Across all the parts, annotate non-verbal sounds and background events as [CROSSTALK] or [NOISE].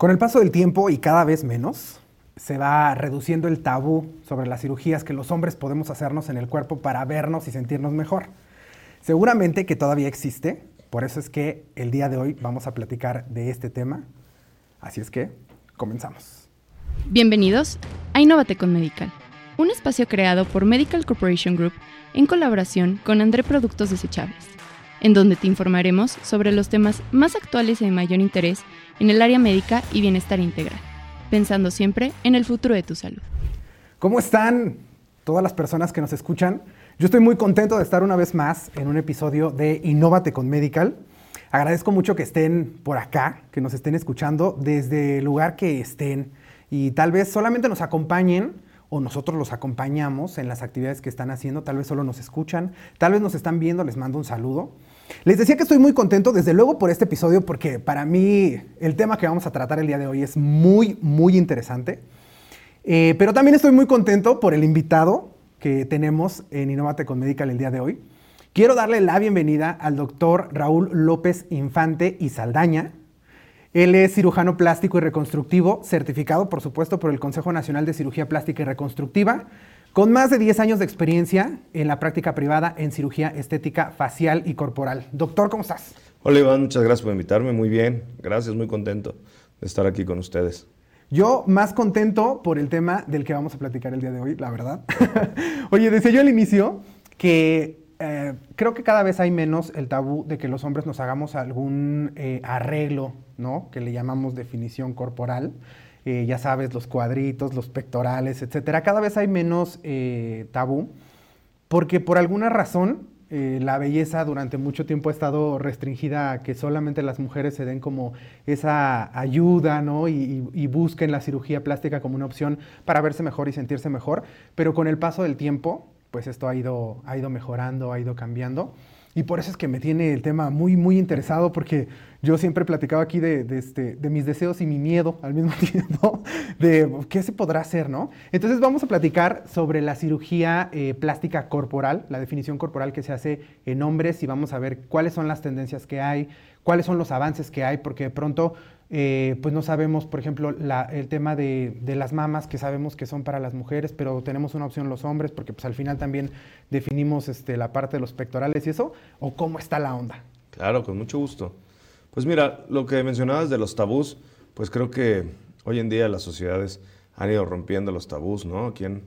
Con el paso del tiempo y cada vez menos, se va reduciendo el tabú sobre las cirugías que los hombres podemos hacernos en el cuerpo para vernos y sentirnos mejor. Seguramente que todavía existe, por eso es que el día de hoy vamos a platicar de este tema. Así es que comenzamos. Bienvenidos a Innovate con Medical, un espacio creado por Medical Corporation Group en colaboración con André Productos Desechables, en donde te informaremos sobre los temas más actuales y de mayor interés en el área médica y bienestar integral, pensando siempre en el futuro de tu salud. ¿Cómo están todas las personas que nos escuchan? Yo estoy muy contento de estar una vez más en un episodio de Innovate con Medical. Agradezco mucho que estén por acá, que nos estén escuchando desde el lugar que estén y tal vez solamente nos acompañen o nosotros los acompañamos en las actividades que están haciendo, tal vez solo nos escuchan, tal vez nos están viendo, les mando un saludo. Les decía que estoy muy contento, desde luego, por este episodio, porque para mí el tema que vamos a tratar el día de hoy es muy, muy interesante. Eh, pero también estoy muy contento por el invitado que tenemos en Innovate con Medical el día de hoy. Quiero darle la bienvenida al doctor Raúl López Infante y Saldaña. Él es cirujano plástico y reconstructivo, certificado, por supuesto, por el Consejo Nacional de Cirugía Plástica y Reconstructiva, con más de 10 años de experiencia en la práctica privada en cirugía estética facial y corporal. Doctor, ¿cómo estás? Hola Iván, muchas gracias por invitarme. Muy bien, gracias, muy contento de estar aquí con ustedes. Yo más contento por el tema del que vamos a platicar el día de hoy, la verdad. [LAUGHS] Oye, decía yo al inicio que eh, creo que cada vez hay menos el tabú de que los hombres nos hagamos algún eh, arreglo, ¿no? Que le llamamos definición corporal. Eh, ya sabes, los cuadritos, los pectorales, etcétera. Cada vez hay menos eh, tabú, porque por alguna razón eh, la belleza durante mucho tiempo ha estado restringida a que solamente las mujeres se den como esa ayuda, ¿no? Y, y, busquen la cirugía plástica como una opción para verse mejor y sentirse mejor. Pero con el paso del tiempo, pues esto ha ido, ha ido mejorando, ha ido cambiando. Y por eso es que me tiene el tema muy, muy interesado, porque yo siempre he platicado aquí de, este, de, mis deseos y mi miedo al mismo [LAUGHS] tiempo, de qué se podrá hacer, ¿no? Entonces vamos a platicar sobre la cirugía eh, plástica corporal, la definición corporal que se hace en hombres y vamos a ver cuáles son las tendencias que hay, cuáles son los avances que hay, porque de pronto eh, pues no sabemos, por ejemplo, la, el tema de, de, las mamas, que sabemos que son para las mujeres, pero tenemos una opción los hombres, porque pues al final también definimos este, la parte de los pectorales y eso, o cómo está la onda. Claro, con mucho gusto. Pues mira, lo que mencionabas de los tabús, pues creo que hoy en día las sociedades han ido rompiendo los tabús, ¿no? Quien,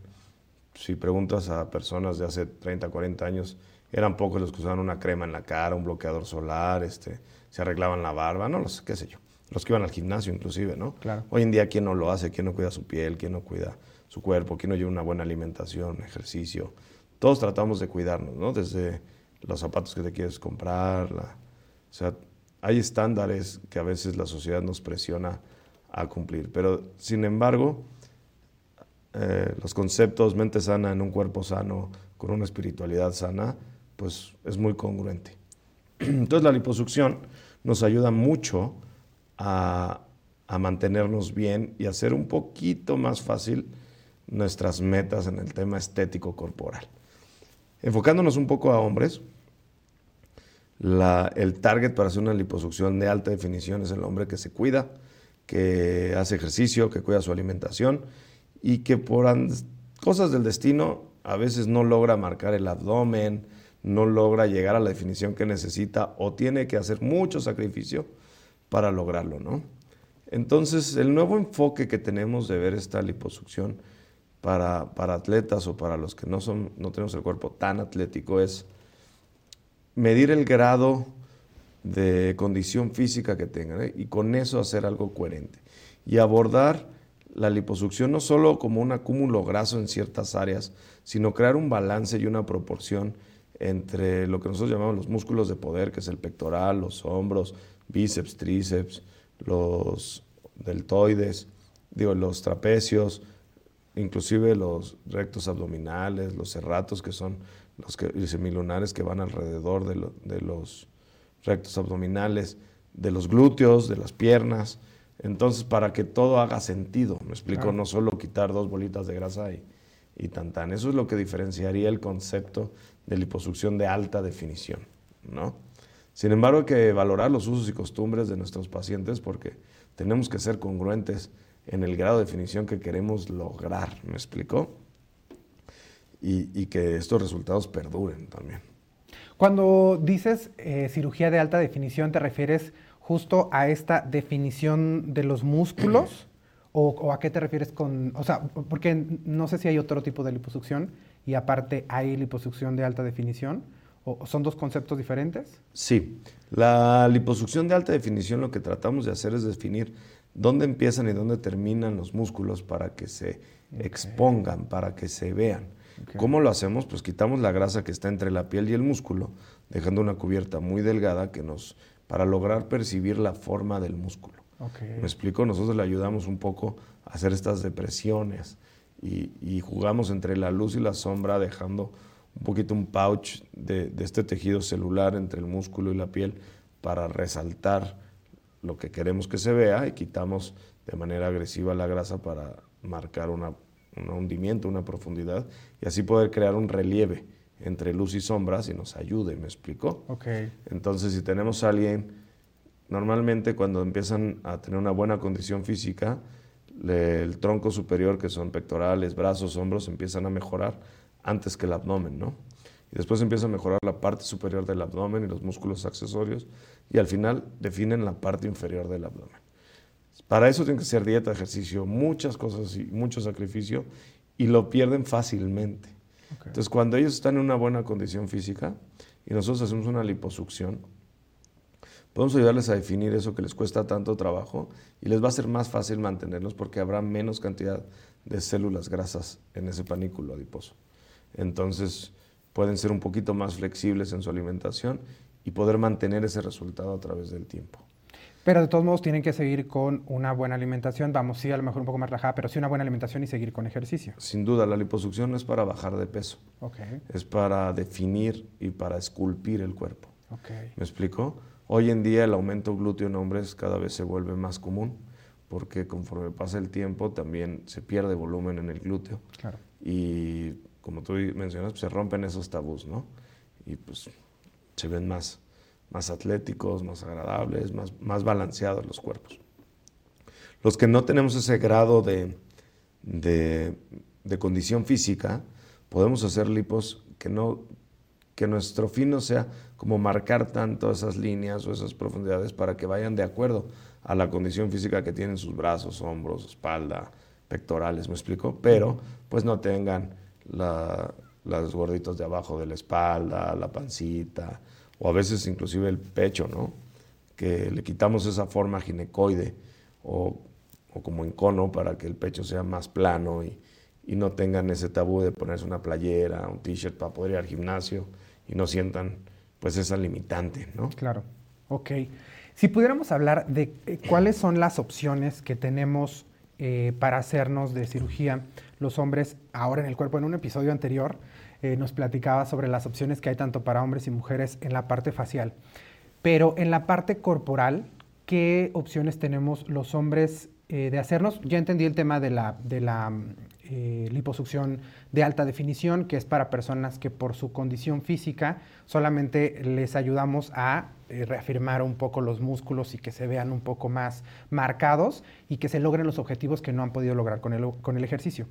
si preguntas a personas de hace 30, 40 años, eran pocos los que usaban una crema en la cara, un bloqueador solar, este, se arreglaban la barba, no los, qué sé yo los que iban al gimnasio inclusive, ¿no? Claro. Hoy en día, ¿quién no lo hace? ¿Quién no cuida su piel? ¿Quién no cuida su cuerpo? ¿Quién no lleva una buena alimentación, ejercicio? Todos tratamos de cuidarnos, ¿no? Desde los zapatos que te quieres comprar, la, o sea, hay estándares que a veces la sociedad nos presiona a cumplir, pero sin embargo, eh, los conceptos mente sana en un cuerpo sano, con una espiritualidad sana, pues es muy congruente. [CLEARS THROAT] Entonces la liposucción nos ayuda mucho a, a, mantenernos bien y hacer un poquito más fácil nuestras metas en el tema estético corporal. Enfocándonos un poco a hombres, el target para hacer una liposucción de alta definición es el hombre que se cuida, que hace ejercicio, que cuida su alimentación y que por cosas del destino a veces no logra marcar el abdomen, no logra llegar a la definición que necesita o tiene que hacer mucho sacrificio para lograrlo, ¿no? Entonces, el nuevo enfoque que tenemos de ver esta liposucción para, para atletas o para los que no, son, no tenemos el cuerpo tan atlético es medir el grado de condición física que tengan ¿eh? y con eso hacer algo coherente y abordar la liposucción no solo como un acúmulo graso en ciertas áreas, sino crear un balance y una proporción entre lo que nosotros llamamos los músculos de poder, que es el pectoral, los hombros, bíceps, tríceps, los deltoides, digo, los trapecios, inclusive los rectos abdominales, los serratos, que son los que, semilunares que van alrededor de, lo, de, los rectos abdominales, de los glúteos, de las piernas. Entonces, para que todo haga sentido, me explico, claro. no solo quitar dos bolitas de grasa y, y tan tan. Eso es lo que diferenciaría el concepto de liposucción de alta definición, ¿no? Sin embargo, hay que valorar los usos y costumbres de nuestros pacientes porque tenemos que ser congruentes en el grado de definición que queremos lograr, ¿me explicó? Y, que estos resultados perduren también. Cuando dices eh, cirugía de alta definición, ¿te refieres justo a esta definición de los músculos? [CLEARS THROAT] ¿O, a qué te refieres con.? O sea, porque no sé si hay otro tipo de liposucción y aparte hay liposucción de alta definición. ¿O son dos conceptos diferentes? Sí. La liposucción de alta definición lo que tratamos de hacer es definir dónde empiezan y dónde terminan los músculos para que se expongan, para que se vean. ¿Cómo lo hacemos? Pues quitamos la grasa que está entre la piel y el músculo, dejando una cubierta muy delgada que nos, para lograr percibir la forma del músculo. ¿Me explico? Nosotros le ayudamos un poco a hacer estas depresiones y, jugamos entre la luz y la sombra, dejando un poquito un pouch de, de este tejido celular entre el músculo y la piel para resaltar lo que queremos que se vea y quitamos de manera agresiva la grasa para marcar una, un hundimiento, una profundidad y así poder crear un relieve entre luz y sombras y nos ayude, ¿me explico? Okay. Entonces, si tenemos a alguien, normalmente cuando empiezan a tener una buena condición física, el tronco superior, que son pectorales, brazos, hombros, empiezan a mejorar antes que el abdomen, ¿no? Y después empieza a mejorar la parte superior del abdomen y los músculos accesorios y al final definen la parte inferior del abdomen. Para eso tiene que ser dieta, ejercicio, muchas cosas y mucho sacrificio y lo pierden fácilmente. Entonces, cuando ellos están en una buena condición física y nosotros hacemos una liposucción, podemos ayudarles a definir eso que les cuesta tanto trabajo y les va a ser más fácil mantenerlos porque habrá menos cantidad de células grasas en ese panículo adiposo. Entonces, pueden ser un poquito más flexibles en su alimentación y poder mantener ese resultado a través del tiempo. Pero de todos modos tienen que seguir con una buena alimentación. Vamos, sí, a lo mejor un poco más relajada, pero sí una buena alimentación y seguir con ejercicio. Sin duda, la liposucción no es para bajar de peso. Okay. Es para definir y para esculpir el cuerpo. Okay. ¿Me explico? Hoy en día el aumento glúteo en hombres cada vez se vuelve más común porque conforme pasa el tiempo también se pierde volumen en el glúteo. Claro. Y como tú mencionas, pues, se rompen esos tabús, ¿no? Y pues se ven más, más atléticos, más agradables, más, más balanceados los cuerpos. Los que no tenemos ese grado de, de, condición física, podemos hacer lipos que, no, que nuestro fin no sea como marcar tanto esas líneas o esas profundidades para que vayan de acuerdo a la condición física que tienen sus brazos, hombros, espalda, pectorales, ¿me explico? Pero pues no tengan la, los gorditos de abajo de la espalda, la pancita, o a veces inclusive el pecho, ¿no? Que le quitamos esa forma ginecoide o, como en cono para que el pecho sea más plano y, y no tengan ese tabú de ponerse una playera, un t-shirt para poder ir al gimnasio y no sientan pues esa limitante, ¿no? Claro, ok. Si pudiéramos hablar de eh, cuáles son las opciones que tenemos eh, para hacernos de cirugía los hombres ahora en el cuerpo. En un episodio anterior eh, nos platicaba sobre las opciones que hay tanto para hombres y mujeres en la parte facial. Pero en la parte corporal, ¿qué opciones tenemos los hombres eh, de hacernos? Ya entendí el tema de la, de la eh, liposucción de alta definición, que es para personas que por su condición física solamente les ayudamos a eh, reafirmar un poco los músculos y que se vean un poco más marcados y que se logren los objetivos que no han podido lograr con el, con el ejercicio.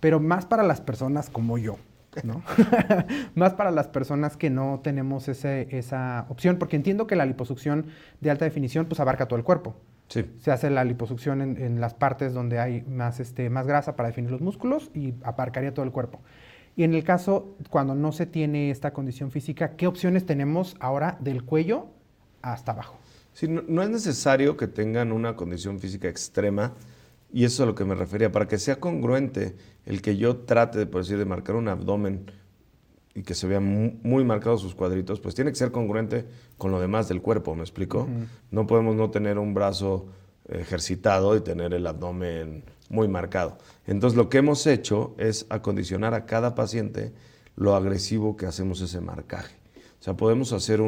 Pero más para las personas como yo, ¿no? [LAUGHS] más para las personas que no tenemos esa opción, porque entiendo que la liposucción de alta definición pues abarca todo el cuerpo. Se hace la liposucción en, las partes donde hay más, este, más grasa para definir los músculos y aparcaría todo el cuerpo. Y en el caso, cuando no se tiene esta condición física, ¿qué opciones tenemos ahora del cuello hasta abajo? Sí, no, es necesario que tengan una condición física extrema, y eso es a lo que me refería, para que sea congruente el que yo trate, por decir, de marcar un abdomen y que se vean muy, marcados sus cuadritos, pues tiene que ser congruente con lo demás del cuerpo, ¿me explico? No podemos no tener un brazo ejercitado y tener el abdomen muy marcado. Entonces lo que hemos hecho es acondicionar a cada paciente lo agresivo que hacemos ese marcaje. O sea, podemos hacer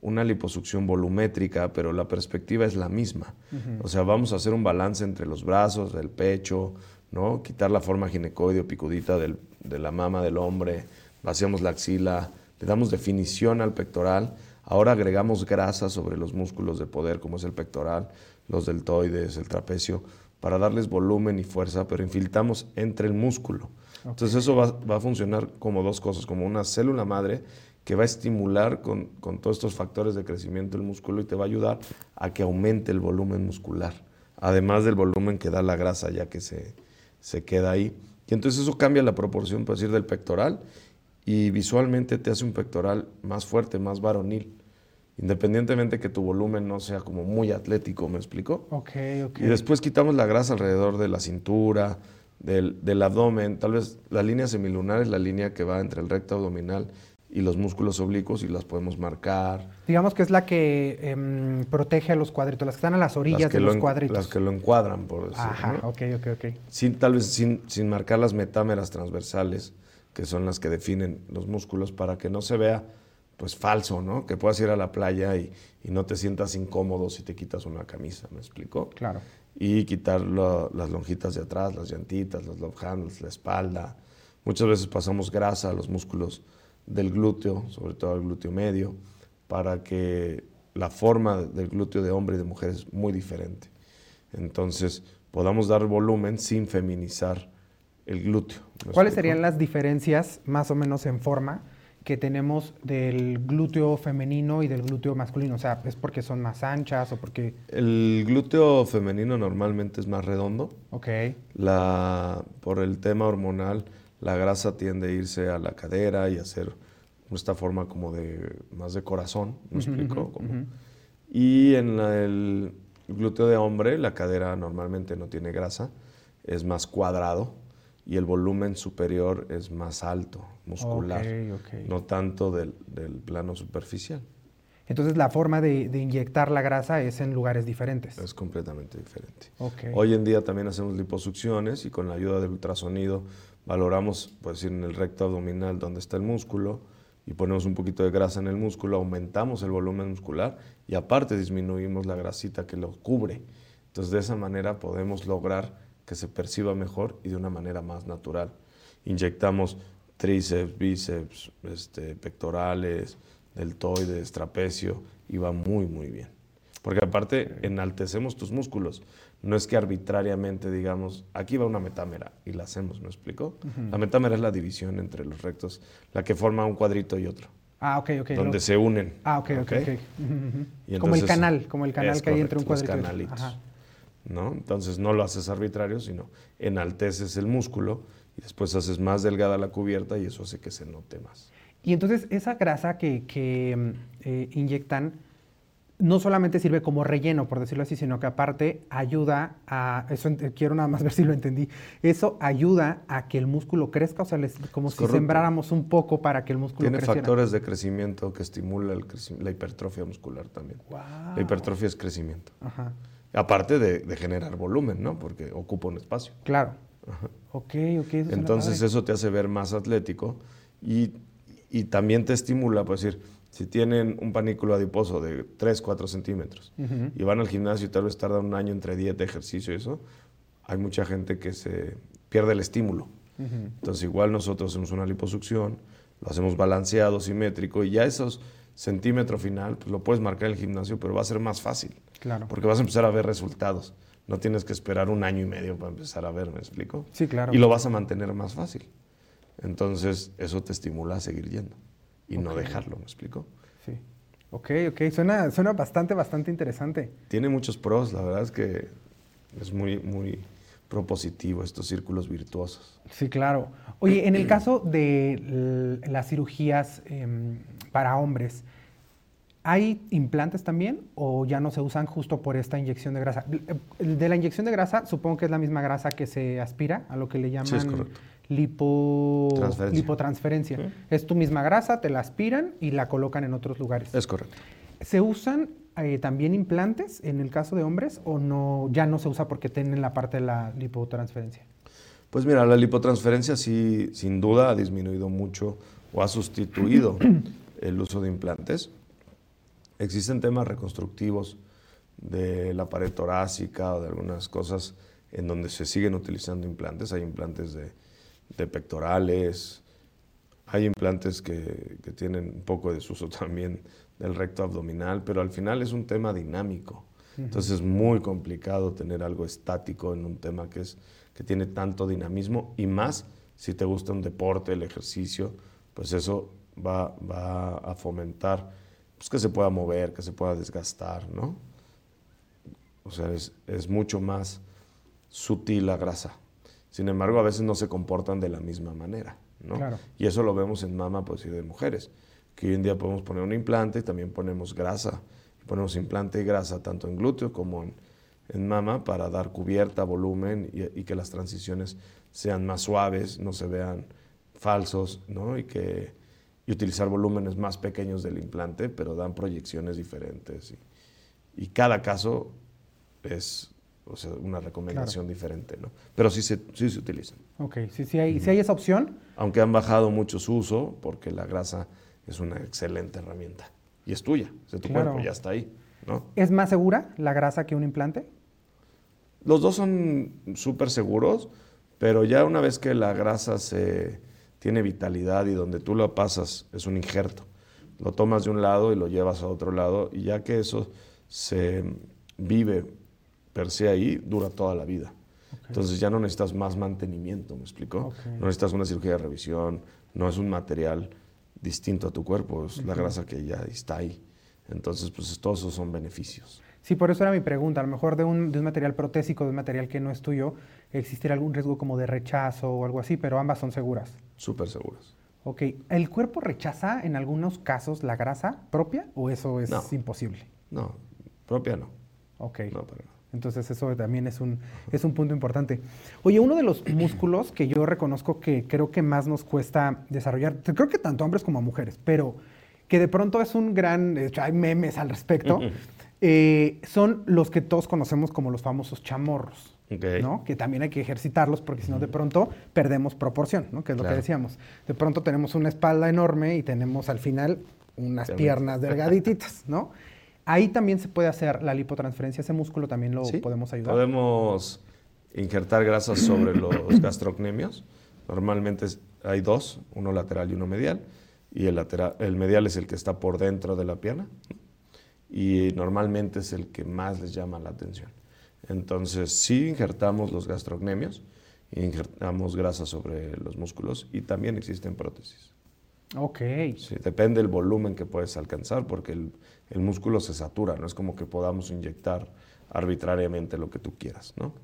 una liposucción volumétrica, pero la perspectiva es la misma. O sea, vamos a hacer un balance entre los brazos, el pecho, ¿no? Quitar la forma ginecoide o picudita de la mama del hombre, vaciamos la axila, le damos definición al pectoral, Ahora agregamos grasa sobre los músculos de poder, como es el pectoral, los deltoides, el trapecio, para darles volumen y fuerza, pero infiltramos entre el músculo. Entonces eso va, a funcionar como dos cosas, como una célula madre que va a estimular con, con, todos estos factores de crecimiento del músculo y te va a ayudar a que aumente el volumen muscular, además del volumen que da la grasa ya que se, se queda ahí. Y entonces eso cambia la proporción, por decir, del pectoral y visualmente te hace un pectoral más fuerte, más varonil. Independientemente que tu volumen no sea como muy atlético, ¿me explico? Ok, ok. Y después quitamos la grasa alrededor de la cintura, del, del, abdomen. Tal vez la línea semilunar es la línea que va entre el recto abdominal y los músculos oblicuos y las podemos marcar. Digamos que es la que em, protege a los cuadritos, las que están a las orillas de los cuadritos. Las que lo encuadran, por decirlo. Ajá, ok, ok, ok. Sin, tal vez sin, sin marcar las metámeras transversales, que son las que definen los músculos, para que no se vea pues falso, ¿no? Que puedas ir a la playa y, no te sientas incómodo si te quitas una camisa, ¿me explico? Claro. Y quitar las lonjitas de atrás, las llantitas, los love handles, la espalda. Muchas veces pasamos grasa a los músculos del glúteo, sobre todo al glúteo medio, para que la forma del glúteo de hombre y de mujer es muy diferente. Entonces, podamos dar volumen sin feminizar el glúteo. ¿Cuáles serían las diferencias más o menos en forma? que tenemos del glúteo femenino y del glúteo masculino? O sea, ¿es porque son más anchas o porque...? El glúteo femenino normalmente es más redondo. Ok. La, por el tema hormonal, la grasa tiende a irse a la cadera y a hacer esta forma como de más de corazón, ¿me explico? Y en el glúteo de hombre, la cadera normalmente no tiene grasa, es más cuadrado y el volumen superior es más alto, muscular, no tanto del, plano superficial. Entonces la forma de, inyectar la grasa es en lugares diferentes. Es completamente diferente. Hoy en día también hacemos liposucciones y con la ayuda del ultrasonido valoramos, pues en el recto abdominal donde está el músculo y ponemos un poquito de grasa en el músculo, aumentamos el volumen muscular y aparte disminuimos la grasita que lo cubre. Entonces de esa manera podemos lograr que se perciba mejor y de una manera más natural. Inyectamos tríceps, bíceps, este, pectorales, deltoides, trapecio y va muy, muy bien. Porque aparte enaltecemos tus músculos. No es que arbitrariamente digamos, aquí va una metámera y la hacemos, ¿me explico? La metámera es la división entre los rectos, la que forma un cuadrito y otro. Ah, ok, ok. Donde se unen. Ah, ok, ok, okay. como el canal, como el canal que hay entre un cuadrito. Los canalitos. ¿No? Entonces no lo haces arbitrario, sino enalteces el músculo y después haces más delgada la cubierta y eso hace que se note más. Y entonces esa grasa que, mm, eh, inyectan no solamente sirve como relleno, por decirlo así, sino que aparte ayuda a, eso quiero nada más [LAUGHS] ver si lo entendí, eso ayuda a que el músculo crezca, o sea, como si sembráramos un poco para que el músculo crezca. Tiene factores de crecimiento que estimulan la hipertrofia muscular también. La hipertrofia es crecimiento. Ajá. Aparte de, generar volumen, ¿no? Porque ocupa un espacio. Claro. Ok, ok. Entonces eso te hace ver más atlético y, también te estimula, por decir, si tienen un panículo adiposo de 3, 4 centímetros y van al gimnasio y tal vez tardan un año entre dieta, ejercicio y eso, hay mucha gente que se pierde el estímulo. Entonces igual nosotros hacemos una liposucción, lo hacemos balanceado, simétrico y ya esos centímetros final pues lo puedes marcar en el gimnasio, pero va a ser más fácil. Claro. Porque vas a empezar a ver resultados. No tienes que esperar un año y medio para empezar a ver, ¿me explico? Sí, claro. Y lo vas a mantener más fácil. Entonces, eso te estimula a seguir yendo y no dejarlo, ¿me explico? Sí. Ok, ok. Suena, suena bastante, bastante interesante. Tiene muchos pros, la verdad es que es muy, muy propositivo estos círculos virtuosos. Sí, claro. Oye, en el [CLEARS THROAT] caso de las cirugías em, para hombres, ¿Hay implantes también o ya no se usan justo por esta inyección de grasa? De la inyección de grasa, supongo que es la misma grasa que se aspira, a lo que le llaman lipotransferencia. Es tu misma grasa, te la aspiran y la colocan en otros lugares. Es correcto. ¿Se usan eh, también implantes en el caso de hombres o no ya no se usa porque tienen la parte de la lipotransferencia? Pues mira, la lipotransferencia sí, sin duda ha disminuido mucho o ha sustituido [CLEARS THROAT] el uso de implantes. Existen temas reconstructivos de la pared torácica o de algunas cosas en donde se siguen utilizando implantes. Hay implantes de, pectorales, Hay implantes que, que, tienen un poco de desuso [LAUGHS] también del recto abdominal, pero al final es un tema dinámico. Entonces es muy complicado tener algo estático en un tema que, es, que tiene tanto dinamismo y más si te gusta un deporte, el ejercicio, pues eso va, va a fomentar pues, que se pueda mover, que se pueda desgastar, ¿no? O sea, es, es mucho más sutil la grasa. Sin embargo, a veces no se comportan de la misma manera, ¿no? Y eso lo vemos en mama, pues, y de mujeres, que hoy en día podemos poner un implante y también ponemos grasa. Ponemos implante y grasa tanto en glúteo como en, en mama para dar cubierta, volumen y, y, que las transiciones sean más suaves, no se vean falsos, ¿no? Y que y utilizar volúmenes más pequeños del implante, pero dan proyecciones diferentes. Y, y cada caso es o sea, una recomendación diferente, ¿no? Pero sí se, sí se utilizan. Ok, sí, sí, hay, hay esa opción. Aunque han bajado mucho su uso, porque la grasa es una excelente herramienta. Y es tuya, es de tu cuerpo, ya está ahí, ¿no? ¿Es más segura la grasa que un implante? Los dos son súper seguros, pero ya una vez que la grasa se tiene vitalidad y donde tú lo pasas es un injerto. Lo tomas de un lado y lo llevas a otro lado y ya que eso se vive per se ahí, dura toda la vida. Entonces ya no necesitas más mantenimiento, ¿me explicó? No necesitas una cirugía de revisión, no es un material distinto a tu cuerpo, es la grasa que ya está ahí. Entonces, pues todos esos son beneficios. Sí, por eso era mi pregunta. A lo mejor de un, de un material protésico, de un material que no es tuyo, existirá algún riesgo como de rechazo o algo así, pero ambas son seguras. Súper seguras. Ok. ¿El cuerpo rechaza en algunos casos la grasa propia o eso es imposible? No, propia no. Ok. No, Entonces eso también es un, es un punto importante. Oye, uno de los [CLEARS THROAT] músculos que yo reconozco que creo que más nos cuesta desarrollar, creo que tanto hombres como mujeres, pero que de pronto es un gran, de hecho hay memes al respecto, [LAUGHS] eh, son los que todos conocemos como los famosos chamorros. ¿no? Que también hay que ejercitarlos porque si no de pronto perdemos proporción, ¿no? Que es lo que decíamos. De pronto tenemos una espalda enorme y tenemos al final unas piernas delgadititas, [LAUGHS] ¿no? Ahí también se puede hacer la lipotransferencia, ese músculo también lo podemos ayudar. Podemos injertar grasas sobre los [CLEARS THROAT] gastrocnemios. Normalmente hay dos, uno lateral y uno medial. Y el, lateral, el medial es el que está por dentro de la pierna. Y normalmente es el que más les llama la atención. Entonces, sí injertamos los gastrocnemios, injertamos grasa sobre los músculos y también existen prótesis. Ok. Sí, depende del volumen que puedes alcanzar, porque el, el, músculo se satura, no es como que podamos inyectar arbitrariamente lo que tú quieras, ¿no?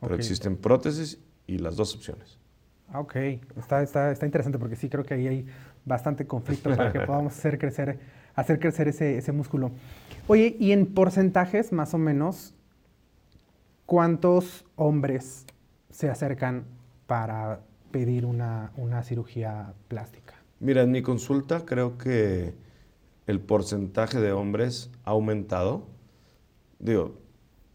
Pero existen prótesis y las dos opciones. Ah, ok, está, está, está, interesante porque sí creo que ahí hay bastante conflicto para que [LAUGHS] podamos hacer crecer, hacer crecer ese, ese músculo. Oye, y en porcentajes más o menos, ¿cuántos hombres se acercan para pedir una, cirugía plástica? Mira, en mi consulta creo que el porcentaje de hombres ha aumentado. Digo,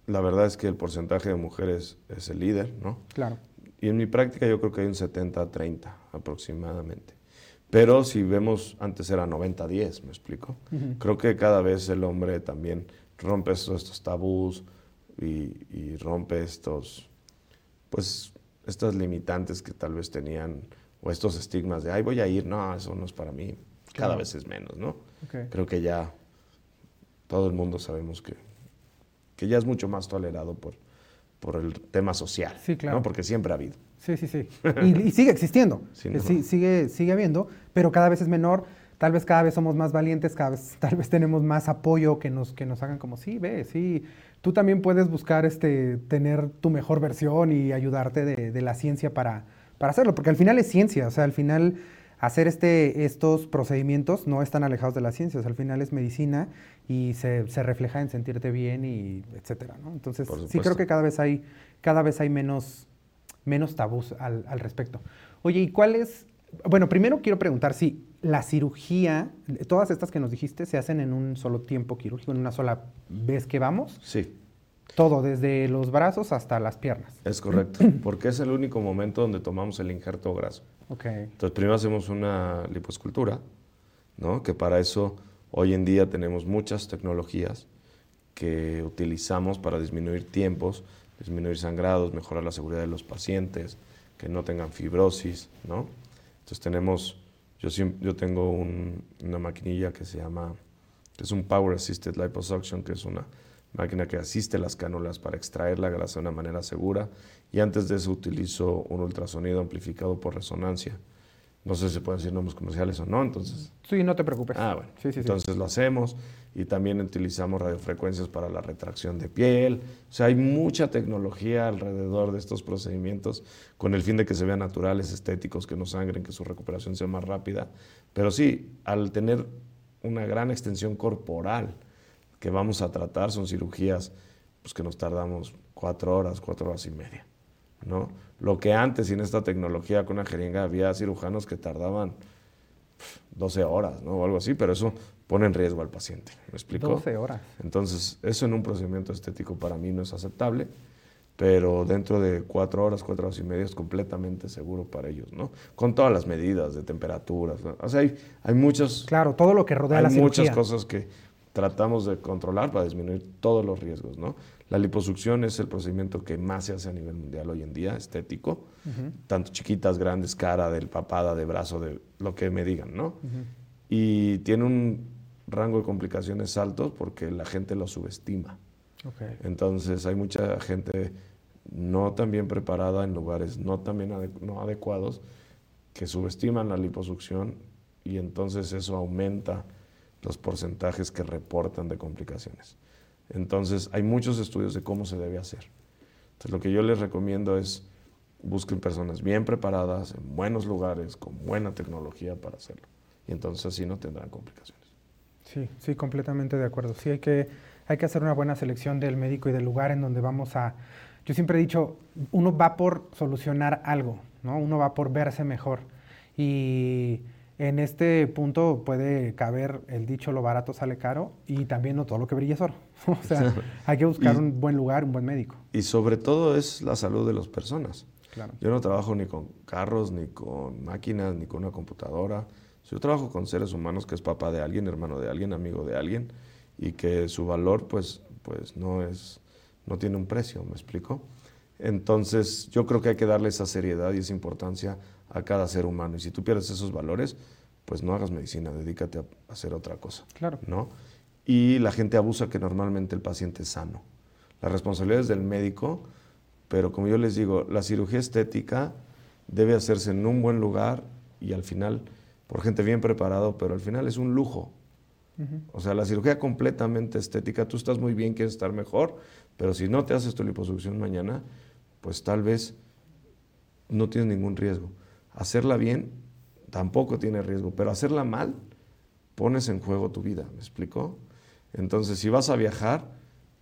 la verdad es que el porcentaje de mujeres es el líder, ¿no? Claro. Y en mi práctica yo creo que hay un 70-30 aproximadamente. Pero si vemos, antes era 90-10, me explico. Creo que cada vez el hombre también rompe estos tabús, y, rompe estos, pues, estas limitantes que tal vez tenían o estos estigmas de, ay, voy a ir, no, eso no es para mí. Cada vez es menos, ¿no? Creo que ya todo el mundo sabemos que, que ya es mucho más tolerado por, por el tema social, sí, claro. ¿no? Porque siempre ha habido. Sí, sí, sí. [LAUGHS] Y, sigue existiendo. sí, sigue, sigue habiendo, pero cada vez es menor. Tal vez cada vez somos más valientes, cada vez, [LAUGHS] tal vez tenemos más apoyo que nos, que nos hagan como, sí, ve, sí, tú también puedes buscar este, tener tu mejor versión y ayudarte de, la ciencia para, para, hacerlo, porque al final es ciencia, o sea, al final hacer este, estos procedimientos no están alejados de la ciencia, o sea, al final es medicina y se, se refleja en sentirte bien y etcétera, ¿no? Entonces, sí creo que cada vez hay, cada vez hay menos, menos tabús al, al respecto. Oye, ¿y cuál es bueno, primero quiero preguntar si la cirugía, todas estas que nos dijiste, se hacen en un solo tiempo quirúrgico, en una sola vez que vamos. Sí. Todo, desde los brazos hasta las piernas. Es correcto, [CLEARS THROAT] porque es el único momento donde tomamos el injerto graso. Ok. Entonces, primero hacemos una liposcultura, ¿no? Que para eso hoy en día tenemos muchas tecnologías que utilizamos para disminuir tiempos, disminuir sangrados, mejorar la seguridad de los pacientes, que no tengan fibrosis, ¿no? Entonces tenemos Yo, yo tengo una maquinilla que se llama, que es un Power Assisted Liposuction, que es una máquina que asiste las cánulas para extraer la grasa de una manera segura. Y antes de eso utilizo un ultrasonido amplificado por resonancia. No sé si se pueden decir nombres comerciales o no, entonces... Sí, no te preocupes. Ah, bueno. entonces lo hacemos y también utilizamos radiofrecuencias para la retracción de piel. O sea, hay mucha tecnología alrededor de estos procedimientos con el fin de que se vean naturales, estéticos, que no sangren, que su recuperación sea más rápida. Pero sí, al tener una gran extensión corporal que vamos a tratar, son cirugías pues, que nos tardamos cuatro horas, cuatro horas y media. ¿no? Lo que antes, sin esta tecnología con una jeringa, había cirujanos que tardaban 12 horas, ¿no? O algo así, pero eso pone en riesgo al paciente. ¿Me explico? 12 horas. Entonces, eso en un procedimiento estético para mí no es aceptable, pero dentro de cuatro horas, cuatro horas y media es completamente seguro para ellos, ¿no? Con todas las medidas de temperaturas. O sea, hay, hay muchos... Claro, todo lo que rodea la cirugía. Hay muchas cosas que tratamos de controlar para disminuir todos los riesgos, ¿no? La liposucción es el procedimiento que más se hace a nivel mundial hoy en día, estético, tanto chiquitas, grandes, cara, del papada, de brazo, de lo que me digan, ¿no? Y tiene un rango de complicaciones altos porque la gente lo subestima. Entonces hay mucha gente no tan bien preparada en lugares no tan bien no adecuados que subestiman la liposucción y entonces eso aumenta los porcentajes que reportan de complicaciones. Entonces, hay muchos estudios de cómo se debe hacer. Entonces, lo que yo les recomiendo es busquen personas bien preparadas, en buenos lugares, con buena tecnología para hacerlo. Y entonces así no tendrán complicaciones. Sí, sí, completamente de acuerdo. Sí, hay que, hay que hacer una buena selección del médico y del lugar en donde vamos a... Yo siempre he dicho, uno va por solucionar algo, ¿no? Uno va por verse mejor. Y en este punto puede caber el dicho lo barato sale caro y también no todo lo que brilla es oro. [LAUGHS] o sea, hay que buscar un buen lugar, un buen médico. Y sobre todo es la salud de las personas. Claro. Yo no trabajo ni con carros, ni con máquinas, ni con una computadora. Yo trabajo con seres humanos que es papá de alguien, hermano de alguien, amigo de alguien y que su valor pues, pues no, es, no tiene un precio, ¿me explico? Entonces yo creo que hay que darle esa seriedad y esa importancia a cada ser humano. Y si tú pierdes esos valores, pues no hagas medicina, dedícate a hacer otra cosa. Claro. ¿no? Y la gente abusa que normalmente el paciente es sano. La responsabilidad es del médico, pero como yo les digo, la cirugía estética debe hacerse en un buen lugar y al final por gente bien preparada, pero al final es un lujo. O sea, la cirugía completamente estética, tú estás muy bien, quieres estar mejor, pero si no te haces tu liposucción mañana, pues tal vez no tienes ningún riesgo. Hacerla bien tampoco tiene riesgo, pero hacerla mal pones en juego tu vida, ¿me explicó? Entonces, si vas a viajar,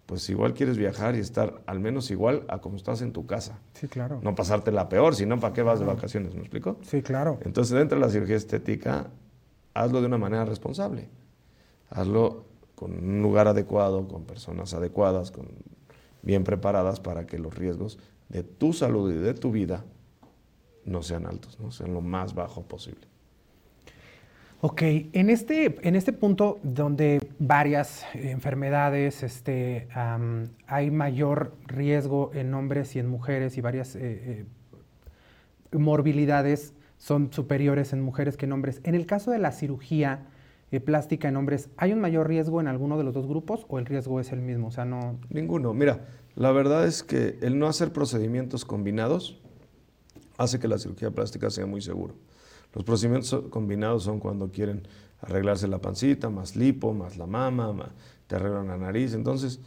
pues igual quieres viajar y estar al menos igual a como estás en tu casa. Sí, claro. No pasarte la peor, sino para qué vas de vacaciones, ¿me explico? Sí, claro. Entonces, dentro de la cirugía estética, hazlo de una manera responsable. Hazlo con un lugar adecuado, con personas adecuadas, con bien preparadas para que los riesgos de tu salud y de tu vida no sean altos, ¿no? sean lo más bajo posible. Ok, en este, en este punto donde varias enfermedades, este, hay mayor riesgo en hombres y en mujeres y varias eh, eh, morbilidades son superiores en mujeres que en hombres. En el caso de la cirugía eh, plástica en hombres, ¿hay un mayor riesgo en alguno de los dos grupos o el riesgo es el mismo? O sea, no... Ninguno. Mira, la verdad es que el no hacer procedimientos combinados hace que la cirugía plástica sea muy seguro. Los procedimientos combinados son cuando quieren arreglarse la pancita, más lipo, más la mama, te arreglan la nariz. Entonces,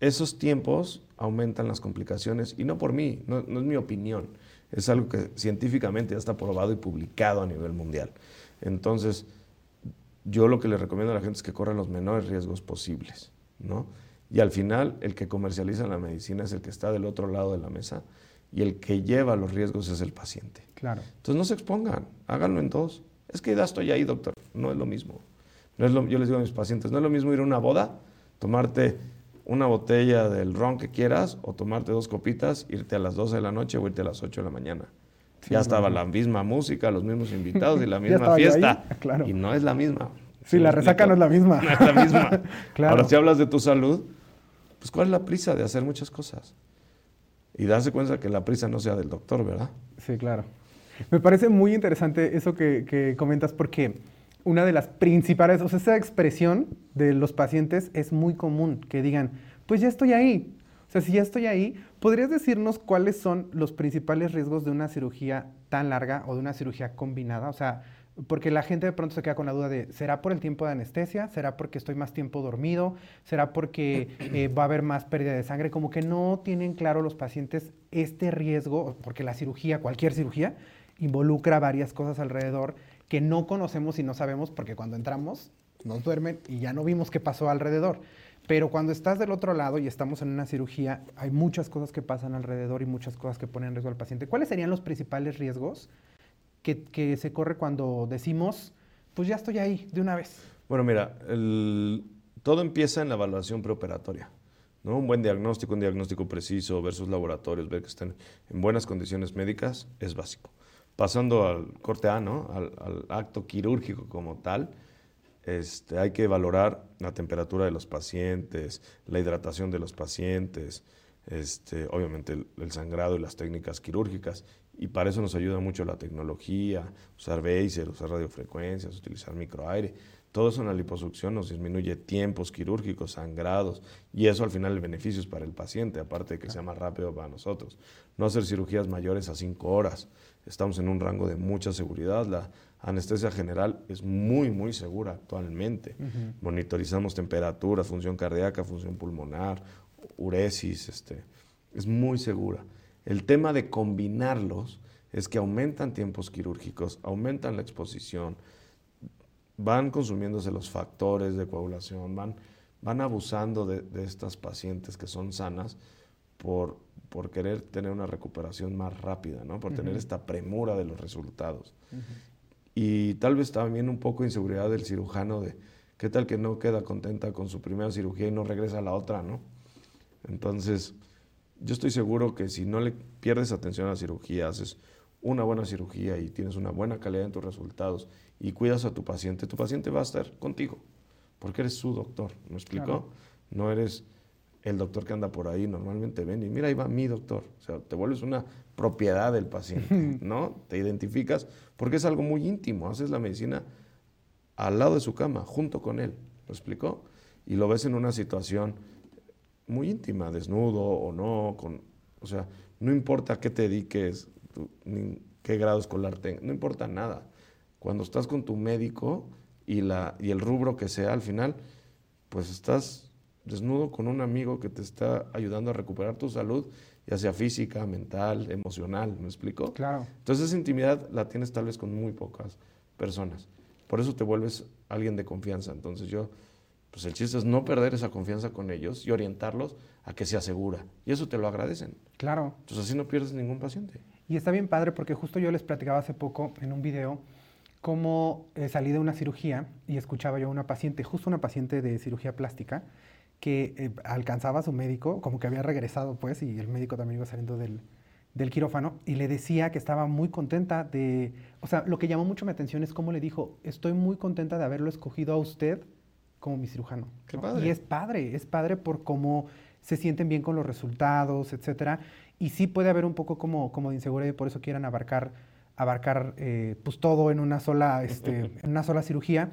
esos tiempos aumentan las complicaciones y no por mí, no, es mi opinión, es algo que científicamente ya está probado y publicado a nivel mundial. Entonces, yo lo que le recomiendo a la gente es que corran los menores riesgos posibles, ¿no? Y al final, el que comercializa la medicina es el que está del otro lado de la mesa y el que lleva los riesgos es el paciente. Claro. Entonces no se expongan, háganlo en dos. Es que ya estoy ahí, doctor. No es lo mismo. No es lo, yo les digo a mis pacientes, no es lo mismo ir a una boda, tomarte una botella del ron que quieras o tomarte dos copitas, irte a las 12 de la noche o irte a las 8 de la mañana. ya estaba la misma música, los mismos invitados y la [LAUGHS] misma fiesta. [LAUGHS] Claro. Y no es la misma. Sí, la resaca no es la misma. [LAUGHS] No es la misma. claro. Ahora, si hablas de tu salud, pues ¿cuál es la prisa de hacer muchas cosas? Y darse cuenta que la prisa no sea del doctor, ¿verdad? Sí, claro. Me parece muy interesante eso que, que comentas porque una de las principales, o sea, esa expresión de los pacientes es muy común, que digan, pues ya estoy ahí. O sea, si ya estoy ahí, ¿podrías decirnos cuáles son los principales riesgos de una cirugía tan larga o de una cirugía combinada? O sea, porque la gente de pronto se queda con la duda de, ¿será por el tiempo de anestesia? ¿Será porque estoy más tiempo dormido? ¿Será porque eh, va a haber más pérdida de sangre? Como que no tienen claro los pacientes este riesgo, porque la cirugía, cualquier cirugía, involucra varias cosas alrededor que no conocemos y no sabemos porque cuando entramos nos duermen y ya no vimos qué pasó alrededor. Pero cuando estás del otro lado y estamos en una cirugía, hay muchas cosas que pasan alrededor y muchas cosas que ponen en riesgo al paciente. ¿Cuáles serían los principales riesgos que, se corre cuando decimos, pues ya estoy ahí de una vez? Bueno, mira, todo empieza en la evaluación preoperatoria. ¿no? Un buen diagnóstico, un diagnóstico preciso versus laboratorios, ver que estén en buenas condiciones médicas es básico pasando al corte A, ¿no? al, acto quirúrgico como tal, este, hay que valorar la temperatura de los pacientes, la hidratación de los pacientes, este, obviamente el, sangrado y las técnicas quirúrgicas. Y para eso nos ayuda mucho la tecnología, usar Baser, usar radiofrecuencias, utilizar microaire. Todo eso en la liposucción nos disminuye tiempos quirúrgicos, sangrados, y eso al final el beneficio es para el paciente, aparte de que sea más rápido para nosotros. No hacer cirugías mayores a cinco horas. Estamos en un rango de mucha seguridad. La anestesia general es muy, muy segura actualmente. Monitorizamos temperatura, función cardíaca, función pulmonar, uresis, este, es muy segura. El tema de combinarlos es que aumentan tiempos quirúrgicos, aumentan la exposición, van consumiéndose los factores de coagulación, van, van abusando de, estas pacientes que son sanas por, por, querer tener una recuperación más rápida, ¿no? por tener esta premura de los resultados. Y tal vez también un poco inseguridad del cirujano de qué tal que no queda contenta con su primera cirugía y no regresa a la otra, ¿no? Entonces, yo estoy seguro que si no le pierdes atención a la cirugía, haces una buena cirugía y tienes una buena calidad en tus resultados y cuidas a tu paciente, tu paciente va a estar contigo, porque eres su doctor, ¿me explico? No eres el doctor que anda por ahí, normalmente ven y mira, ahí va mi doctor, o sea, te vuelves una propiedad del paciente, [LAUGHS] ¿no? Te identificas porque es algo muy íntimo, haces la medicina al lado de su cama, junto con él, ¿me explico? Y lo ves en una situación muy íntima, desnudo o no, con, o sea, no importa qué te dediques, ni qué grado escolar tengas, no importa nada cuando estás con tu médico y, la, y el rubro que sea, al final, pues estás desnudo con un amigo que te está ayudando a recuperar tu salud, ya sea física, mental, emocional, ¿me explico? Claro. Entonces esa intimidad la tienes tal vez con muy pocas personas. Por eso te vuelves alguien de confianza. Entonces yo, pues el chiste es no perder esa confianza con ellos y orientarlos a que se asegura. Y eso te lo agradecen. Claro. Entonces así no pierdes ningún paciente. Y está bien padre porque justo yo les platicaba hace poco en un video cómo eh, salí de una cirugía y escuchaba yo a una paciente, justo una paciente de cirugía plástica, que eh, alcanzaba a su médico, como que había regresado pues, y el médico también iba saliendo del, del quirófano, y le decía que estaba muy contenta de, o sea, lo que llamó mucho mi atención es cómo le dijo, estoy muy contenta de haberlo escogido a usted como mi cirujano. Qué padre. Y es padre, es padre por cómo se sienten bien con los resultados, etcétera. Y sí puede haber un poco como, como de inseguridad y por eso quieran abarcar abarcar eh, pues todo en una, sola, este, [LAUGHS] en una sola cirugía.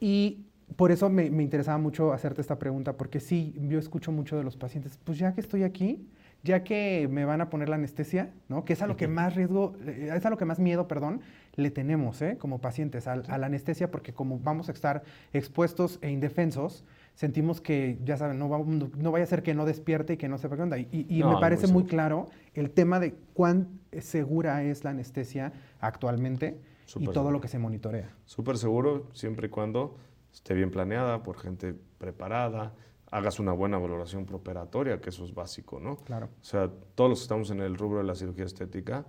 Y por eso me, me, interesaba mucho hacerte esta pregunta, porque sí, yo escucho mucho de los pacientes, pues ya que estoy aquí, ya que me van a poner la anestesia, ¿no? Que es a lo que más riesgo, eh, es a lo que más miedo, perdón, le tenemos, ¿eh? Como pacientes, a, a la anestesia, porque como vamos a estar expuestos e indefensos, sentimos que, ya saben, no, no vaya a ser que no despierte y que no sepa qué onda. Y, y, me parece muy, claro el tema de cuán segura es la anestesia actualmente y todo lo que se monitorea. Súper seguro, siempre y cuando esté bien planeada por gente preparada, hagas una buena valoración preoperatoria, que eso es básico, ¿no? Claro. O sea, todos los que estamos en el rubro de la cirugía estética,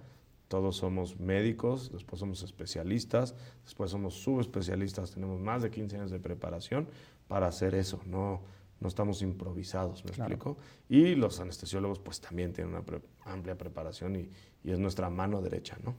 todos somos médicos, después somos especialistas, después somos subespecialistas, tenemos más de 15 años de preparación para hacer eso, no, no estamos improvisados, ¿me explico? Y los anestesiólogos pues también tienen una amplia preparación y, y, es nuestra mano derecha, ¿no?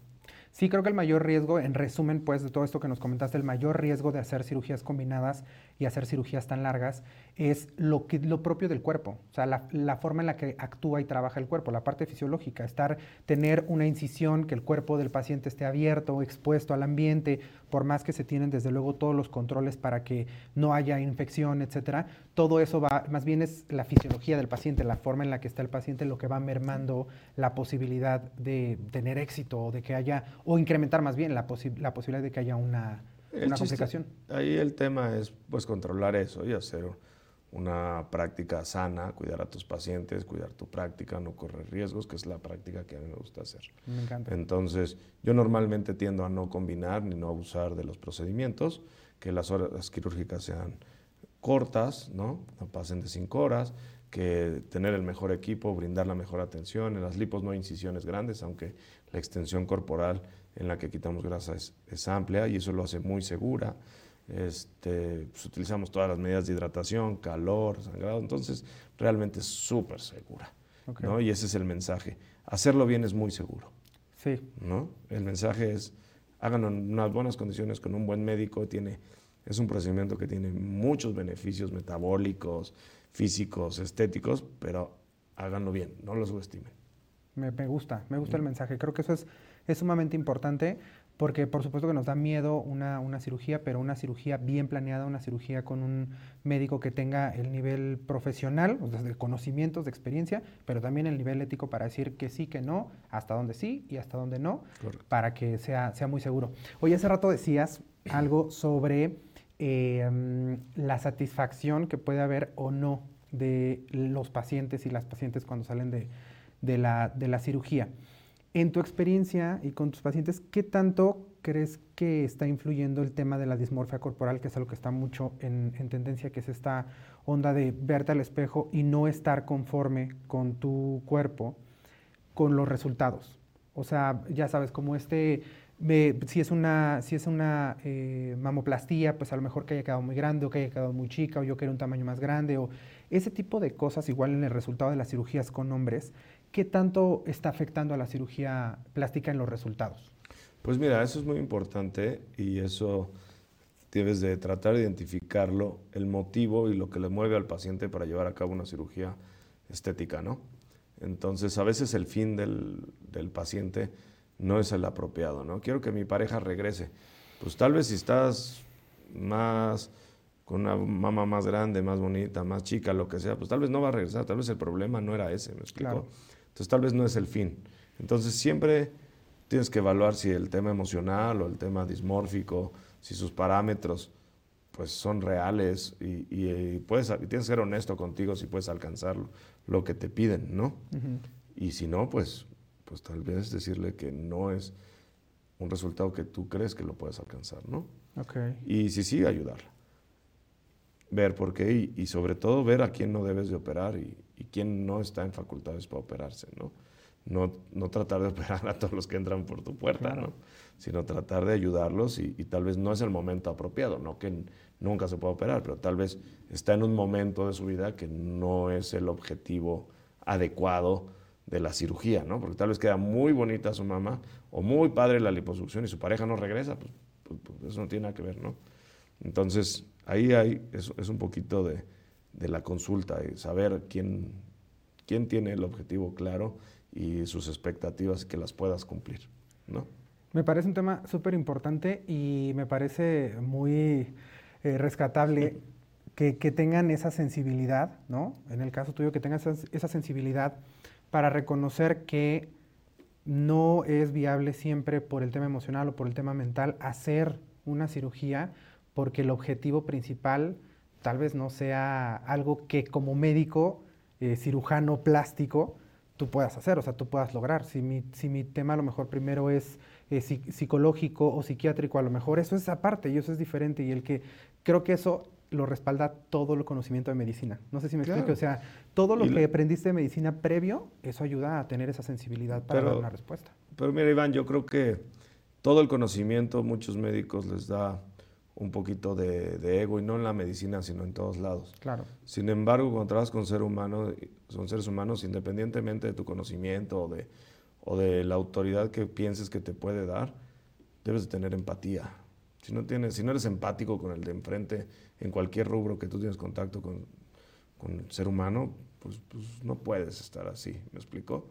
Sí, creo que el mayor riesgo, en resumen, pues, de todo esto que nos comentaste, el mayor riesgo de hacer cirugías combinadas y hacer cirugías tan largas es lo, que, lo propio del cuerpo, o sea, la, la, forma en la que actúa y trabaja el cuerpo, la parte fisiológica, estar, tener una incisión, que el cuerpo del paciente esté abierto, expuesto al ambiente, por más que se tienen desde luego todos los controles para que no haya infección, etcétera, todo eso va, más bien es la fisiología del paciente, la forma en la que está el paciente, lo que va mermando la posibilidad de tener éxito o de que haya o incrementar más bien la, la posibilidad de que haya una, una complicación. Ahí el tema es pues controlar eso y hacer una práctica sana, cuidar a tus pacientes, cuidar tu práctica, no correr riesgos, que es la práctica que a mí me gusta hacer. Me encanta. Entonces, yo normalmente tiendo a no combinar ni no abusar de los procedimientos, que las horas quirúrgicas sean cortas, ¿no? No pasen de cinco horas, que tener el mejor equipo, brindar la mejor atención. En las lipos no hay incisiones grandes, aunque la extensión corporal en la que quitamos grasa es, amplia y eso lo hace muy segura. Este, pues, utilizamos todas las medidas de hidratación, calor, sangrado, entonces realmente es súper segura. ¿no? Y ese es el mensaje. Hacerlo bien es muy seguro. Sí. ¿no? El mensaje es, háganlo en unas buenas condiciones con un buen médico, tiene, es un procedimiento que tiene muchos beneficios metabólicos, físicos, estéticos, pero háganlo bien, no lo subestimen. Me, gusta, me gusta el mensaje. Creo que eso es, es sumamente importante porque por supuesto que nos da miedo una, una, cirugía, pero una cirugía bien planeada, una cirugía con un médico que tenga el nivel profesional, de conocimientos, de experiencia, pero también el nivel ético para decir que sí, que no, hasta dónde sí y hasta dónde no, para que sea, sea muy seguro. Oye, hace rato decías [CLEARS THROAT] algo sobre eh, la satisfacción que puede haber o no de los pacientes y las pacientes cuando salen de, de, la, de la cirugía. En tu experiencia y con tus pacientes, ¿qué tanto crees que está influyendo el tema de la dismorfia corporal, que es algo que está mucho en, en, tendencia, que es esta onda de verte al espejo y no estar conforme con tu cuerpo, con los resultados? O sea, ya sabes, como este si es una, si es una eh, mamoplastía, pues a lo mejor que haya quedado muy grande o que haya quedado muy chica o yo quiero un tamaño más grande o ese tipo de cosas igual en el resultado de las cirugías con hombres, ¿qué tanto está afectando a la cirugía plástica en los resultados? Pues mira, eso es muy importante y eso debes de tratar de identificarlo, el motivo y lo que le mueve al paciente para llevar a cabo una cirugía estética, ¿no? Entonces, a veces el fin del, del paciente no es el apropiado, ¿no? Quiero que mi pareja regrese. Pues tal vez si estás más con una mamá más grande, más bonita, más chica, lo que sea, pues tal vez no va a regresar, tal vez el problema no era ese, ¿me explico? Entonces tal vez no es el fin. Entonces siempre tienes que evaluar si el tema emocional o el tema dismórfico, si sus parámetros pues son reales y, puedes, tienes que ser honesto contigo si puedes alcanzar lo, que te piden, ¿no? Y si no, pues pues tal vez decirle que no es un resultado que tú crees que lo puedes alcanzar, ¿no? Okay. Y si sí, ayudarla. Ver por qué y, sobre todo ver a quién no debes de operar y, quién no está en facultades para operarse, ¿no? ¿no? No tratar de operar a todos los que entran por tu puerta, ¿no? Sino tratar de ayudarlos y, y, tal vez no es el momento apropiado, no que nunca se pueda operar, pero tal vez está en un momento de su vida que no es el objetivo adecuado de la cirugía, ¿no? Porque tal vez queda muy bonita su mamá o muy padre la liposucción y su pareja no regresa, pues, pues, pues eso no tiene nada que ver, ¿no? Entonces, ahí hay, es, es un poquito de, de, la consulta y saber quién, quién tiene el objetivo claro y sus expectativas que las puedas cumplir, ¿no? Me parece un tema súper importante y me parece muy eh, rescatable que, que, tengan esa sensibilidad, ¿no? En el caso tuyo, que tengan esa, esa sensibilidad para reconocer que no es viable siempre por el tema emocional o por el tema mental hacer una cirugía porque el objetivo principal tal vez no sea algo que como médico, eh, cirujano plástico, tú puedas hacer, o sea, tú puedas lograr. Si mi, si mi tema a lo mejor primero es eh, psicológico o psiquiátrico, a lo mejor eso es aparte y eso es diferente. Y el que creo que eso lo respalda todo el conocimiento de medicina. No sé si me explico. O sea, todo lo que aprendiste de medicina previo, eso ayuda a tener esa sensibilidad para dar una respuesta. Pero mira, Iván, yo creo que todo el conocimiento, muchos médicos les da un poquito de, ego, y no en la medicina, sino en todos lados. Claro. Sin embargo, cuando trabajas con, ser humano, son seres humanos, independientemente de tu conocimiento o de, o de la autoridad que pienses que te puede dar, debes de tener empatía. Si no, tienes, si no eres empático con el de enfrente, en cualquier rubro que tú tienes contacto con, con el ser humano, pues, pues, no puedes estar así, ¿me explico?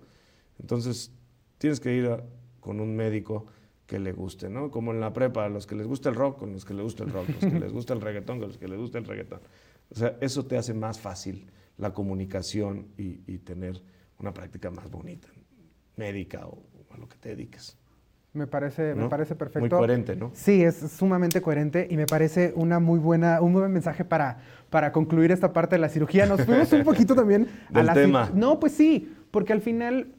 Entonces, tienes que ir con un médico que le guste, ¿no? Como en la prepa, los que les gusta el rock, con los que les gusta el rock, los que les gusta el reggaetón, con los que les gusta el reggaetón. O sea, eso te hace más fácil la comunicación y, y tener una práctica más bonita, médica o, a lo que te dediques. Me parece, me parece perfecto. Muy coherente, ¿no? Sí, es sumamente coherente y me parece una muy buena, un muy buen mensaje para, para concluir esta parte de la cirugía. Nos fuimos un [LAUGHS] poquito también a la tema. No, pues sí, porque al final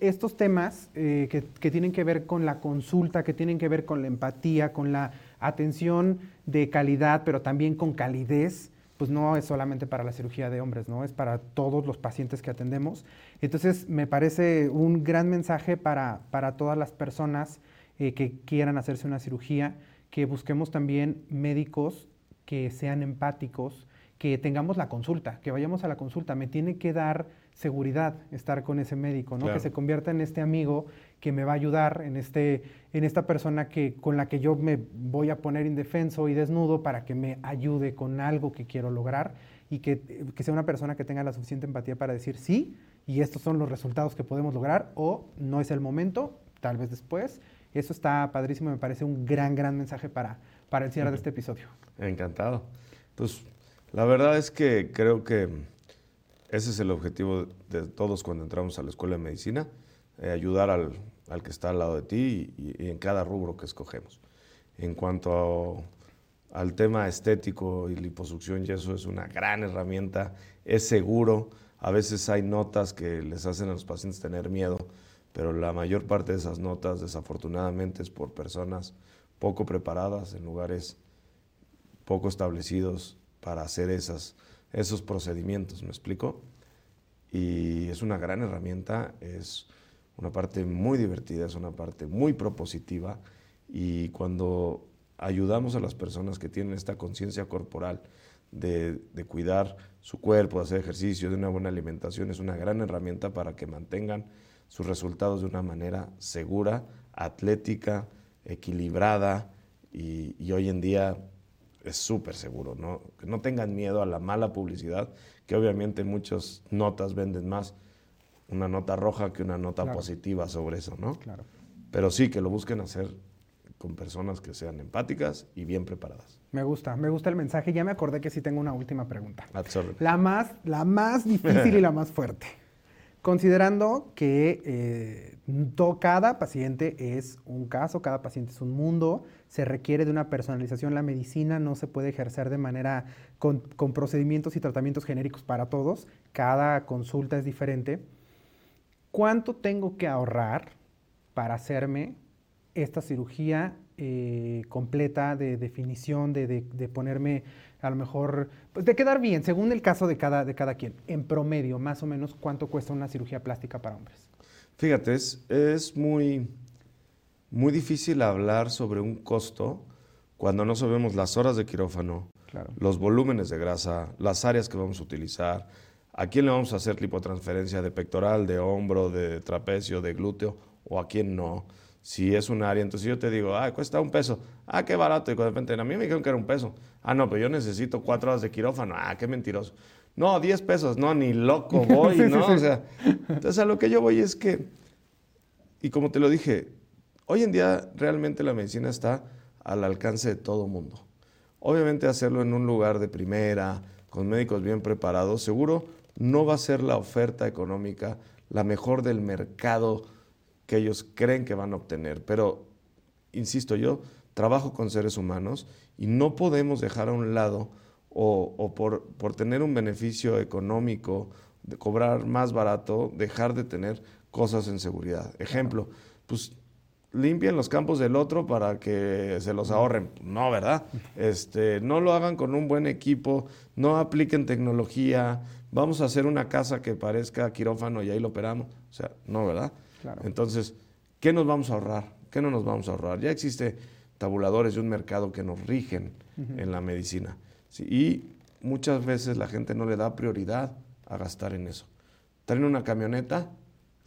estos temas eh, que, tienen que ver con la consulta, que tienen que ver con la empatía, con la atención de calidad, pero también con calidez, pues no es solamente para la cirugía de hombres, ¿no? Es para todos los pacientes que atendemos. Entonces, me parece un gran mensaje para, para todas las personas eh, que quieran hacerse una cirugía, que busquemos también médicos que sean empáticos, que tengamos la consulta, que vayamos a la consulta. Me tiene que dar seguridad estar con ese médico, ¿no? Que se convierta en este amigo que me va a ayudar, en, este, en esta persona que, con la que yo me voy a poner indefenso y desnudo para que me ayude con algo que quiero lograr y que, que sea una persona que tenga la suficiente empatía para decir sí, y estos son los resultados que podemos lograr, o no es el momento, tal vez después. Eso está padrísimo, me parece un gran, gran mensaje para, para el cierre de este episodio. Encantado. Pues la verdad es que creo que ese es el objetivo de todos cuando entramos a la escuela de medicina, eh, ayudar al, al, que está al lado de ti y, en cada rubro que escogemos. En cuanto al tema estético y liposucción, y eso es una gran herramienta, es seguro. A veces hay notas que les hacen a los pacientes tener miedo, pero la mayor parte de esas notas, desafortunadamente, es por personas poco preparadas en lugares poco establecidos para hacer esas esos procedimientos, ¿me explico? Y es una gran herramienta, es una parte muy divertida, es una parte muy propositiva y cuando ayudamos a las personas que tienen esta conciencia corporal de, cuidar su cuerpo, de hacer ejercicio, de una buena alimentación, es una gran herramienta para que mantengan sus resultados de una manera segura, atlética, equilibrada y hoy en día es súper seguro, ¿no? Que no tengan miedo a la mala publicidad, que obviamente muchas notas venden más una nota roja que una nota positiva sobre eso, ¿no? Claro. Pero sí, que lo busquen hacer con personas que sean empáticas y bien preparadas. Me gusta, me gusta el mensaje. Ya me acordé que sí tengo una última pregunta. Absolutamente. La más, la más difícil y la más fuerte. [LAUGHS] Considerando que eh, cada paciente es un caso, cada paciente es un mundo, se requiere de una personalización. La medicina no se puede ejercer de manera con, procedimientos y tratamientos genéricos para todos. Cada consulta es diferente. ¿Cuánto tengo que ahorrar para hacerme esta cirugía eh, completa de definición, de, ponerme a lo mejor, pues de quedar bien, según el caso de cada, de cada quien. En promedio, más o menos, ¿cuánto cuesta una cirugía plástica para hombres? Fíjate, es muy muy difícil hablar sobre un costo cuando no sabemos las horas de quirófano, los volúmenes de grasa, las áreas que vamos a utilizar, a quién le vamos a hacer lipotransferencia de pectoral, de hombro, de trapecio, de glúteo o a quién no. Si es un área, entonces yo te digo, ah, cuesta un peso. Ah, qué barato. Y de repente, a mí me dijeron que era un peso. Ah, no, pero yo necesito cuatro horas de quirófano. Ah, qué mentiroso. No, diez pesos. No, ni loco [LAUGHS] voy, ¿no? O sea, entonces a lo que yo voy es que, y como te lo dije, Hoy en día realmente la medicina está al alcance de todo mundo. Obviamente hacerlo en un lugar de primera, con médicos bien preparados, seguro no va a ser la oferta económica la mejor del mercado que ellos creen que van a obtener. Pero, insisto, yo trabajo con seres humanos y no podemos dejar a un lado o, por, por, tener un beneficio económico, de cobrar más barato, dejar de tener cosas en seguridad. Ejemplo, pues limpien los campos del otro para que se los ahorren. No, ¿verdad? [LAUGHS] Este, no lo hagan con un buen equipo, no apliquen tecnología, vamos a hacer una casa que parezca quirófano y ahí lo operamos. O sea, no, ¿verdad? Entonces, ¿qué nos vamos a ahorrar? ¿Qué no nos vamos a ahorrar? Ya existe tabuladores de un mercado que nos rigen en la medicina. y muchas veces la gente no le da prioridad a gastar en eso. Traen una camioneta,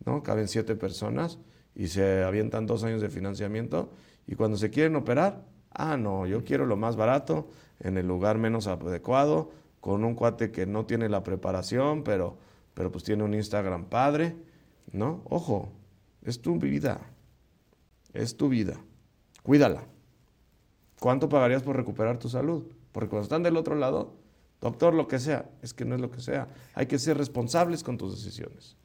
¿no? Caben siete personas y se avientan dos años de financiamiento Y cuando se quieren operar, ah, no, yo quiero lo más barato, en el lugar menos adecuado, con un cuate que no tiene la preparación, pero, pero pues tiene un Instagram padre, ¿no? Ojo, es tu vida, es tu vida, cuídala. ¿Cuánto pagarías por recuperar tu salud? Porque cuando están del otro lado, doctor, lo que sea, es que no es lo que sea. Hay que ser responsables con tus decisiones.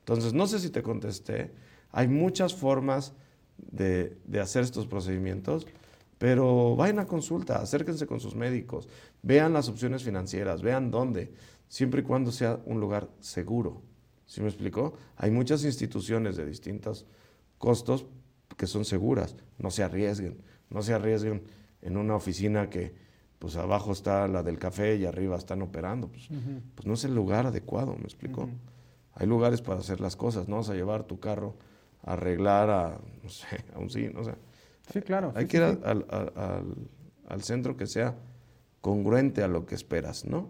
Entonces, no sé si te contesté. Hay muchas formas de, hacer estos procedimientos, pero vayan a consulta, acérquense con sus médicos, vean las opciones financieras, vean dónde, siempre y cuando sea un lugar seguro. ¿Sí me explicó? Hay muchas instituciones de distintos costos que son seguras, no se arriesguen, no se arriesguen en una oficina que pues abajo está la del café y arriba están operando, pues, pues no es el lugar adecuado, ¿me explicó? Hay lugares para hacer las cosas, no vas a llevar tu carro arreglar a, no sé, [LAUGHS] a un sí, no sé. Sí, claro. Hay que ir al, centro que sea congruente a lo que esperas, ¿no?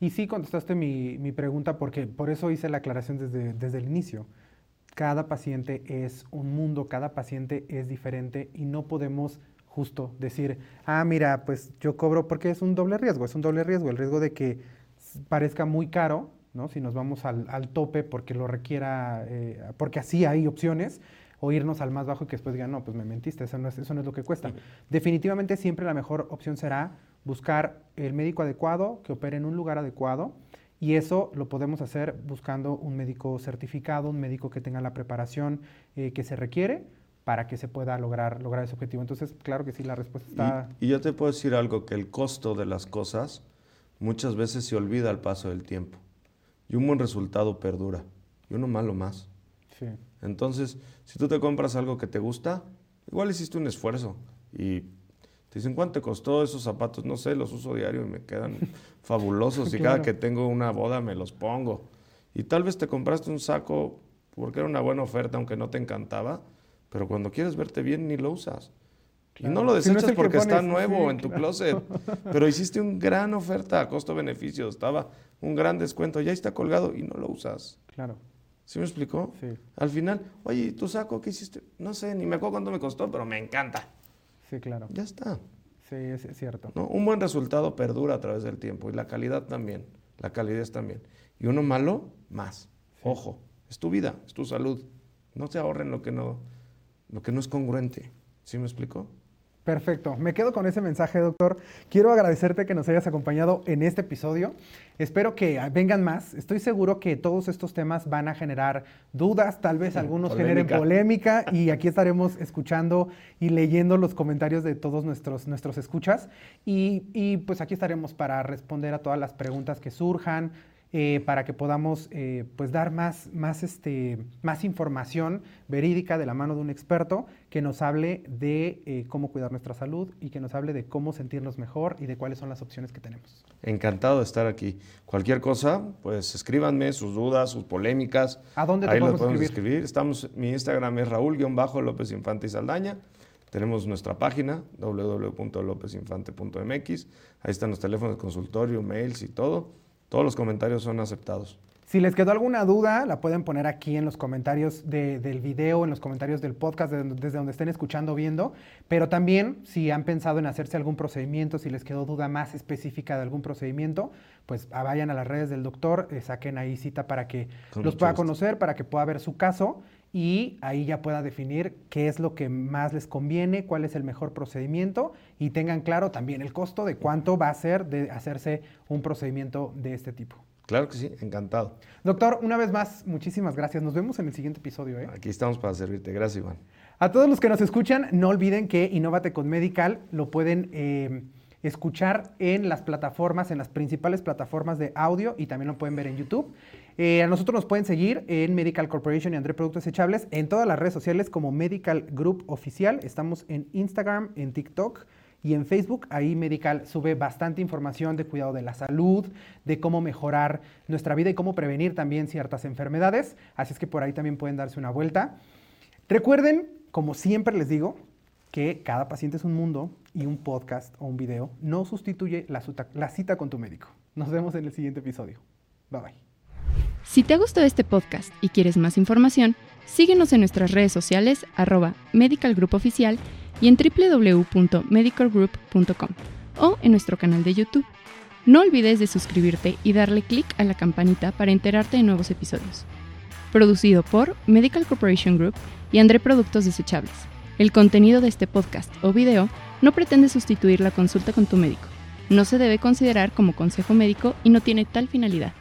Y sí contestaste mi, pregunta porque por eso hice la aclaración desde, desde el inicio. Cada paciente es un mundo, cada paciente es diferente y no podemos justo decir, ah, mira, pues yo cobro porque es un doble riesgo, es un doble riesgo, el riesgo de que parezca muy caro si nos vamos al, tope porque lo requiera, eh, porque así hay opciones, o irnos al más bajo y que después digan, no, pues me mentiste, eso no es, eso no es lo que cuesta. Definitivamente siempre la mejor opción será buscar el médico adecuado, que opere en un lugar adecuado, y eso lo podemos hacer buscando un médico certificado, un médico que tenga la preparación eh, que se requiere para que se pueda lograr, lograr ese objetivo. Entonces, claro que sí, la respuesta está... Y, y yo te puedo decir algo, que el costo de las cosas muchas veces se olvida al paso del tiempo y un buen resultado perdura y uno malo más. Entonces, si tú te compras algo que te gusta, igual hiciste un esfuerzo y te dicen, ¿cuánto te costó esos zapatos? No sé, los uso diario y me quedan [LAUGHS] fabulosos y cada que tengo una boda me los pongo. Y tal vez te compraste un saco porque era una buena oferta, aunque no te encantaba, pero cuando quieres verte bien ni lo usas. Y no lo desechas porque está nuevo en tu closet, [LAUGHS] pero hiciste una gran oferta costo-beneficio, estaba un gran descuento, ya está colgado y no lo usas. Claro. ¿Sí me explicó? Sí. Al final, oye, ¿tu saco qué hiciste? No sé, ni me acuerdo cuánto me costó, pero me encanta. Sí, claro. Ya está. Sí, es, cierto. ¿No? Un buen resultado perdura a través del tiempo y la calidad también, la calidez también. Y uno malo, más. Ojo, es tu vida, es tu salud. No se ahorren lo que no, lo que no es congruente. ¿Sí me explicó? Perfecto, me quedo con ese mensaje, doctor. Quiero agradecerte que nos hayas acompañado en este episodio. Espero que vengan más. Estoy seguro que todos estos temas van a generar dudas, tal vez algunos generen polémica y aquí estaremos escuchando y leyendo los comentarios de todos nuestros, nuestros escuchas. Y, y pues aquí estaremos para responder a todas las preguntas que surjan, eh, para que podamos eh, pues dar más, más, este, más información verídica de la mano de un experto que nos hable de eh, cómo cuidar nuestra salud y que nos hable de cómo sentirnos mejor y de cuáles son las opciones que tenemos. Encantado de estar aquí. Cualquier cosa, pues escríbanme sus dudas, sus polémicas. ¿A dónde te Ahí podemos, podemos escribir? Estamos, mi Instagram es Raúl-López Infante y Saldaña. Tenemos nuestra página www.lopezinfante.mx. Ahí están los teléfonos de consultorio, mails y todo. Todos los comentarios son aceptados. Si les quedó alguna duda, la pueden poner aquí en los comentarios del video, en los comentarios del podcast, desde donde estén escuchando, viendo. Pero también, si han pensado en hacerse algún procedimiento, si les quedó duda más específica de algún procedimiento, pues vayan a las redes del doctor, eh, saquen ahí cita para que los pueda conocer, para que pueda ver su caso y ahí ya pueda definir qué es lo que más les conviene, cuál es el mejor procedimiento y tengan claro también el costo de cuánto va a ser de hacerse un procedimiento de este tipo. Claro que sí, encantado. Doctor, una vez más, muchísimas gracias. Nos vemos en el siguiente episodio. ¿eh? Aquí estamos para servirte. Gracias, Iván. A todos los que nos escuchan, no olviden que Innovate con Medical lo pueden eh, escuchar en las plataformas, en las principales plataformas de audio y también lo pueden ver en YouTube. Eh, a nosotros nos pueden seguir en Medical Corporation y André Productos Echables en todas las redes sociales como Medical Group Oficial. Estamos en Instagram, en TikTok y en Facebook. Ahí Medical sube bastante información de cuidado de la salud, de cómo mejorar nuestra vida y cómo prevenir también ciertas enfermedades. Así es que por ahí también pueden darse una vuelta. Recuerden, como siempre les digo, que cada paciente es un mundo y un podcast o un video no sustituye la, cita con tu médico. Nos vemos en el siguiente episodio. Bye bye. Si te ha gustado este podcast y quieres más información, síguenos en nuestras redes sociales arroba Medical Group y en www.medicalgroup.com o en nuestro canal de YouTube. No olvides de suscribirte y darle clic a la campanita para enterarte de nuevos episodios. Producido por Medical Corporation Group y André Productos Desechables. El contenido de este podcast o video no pretende sustituir la consulta con tu médico. No se debe considerar como consejo médico y no tiene tal finalidad.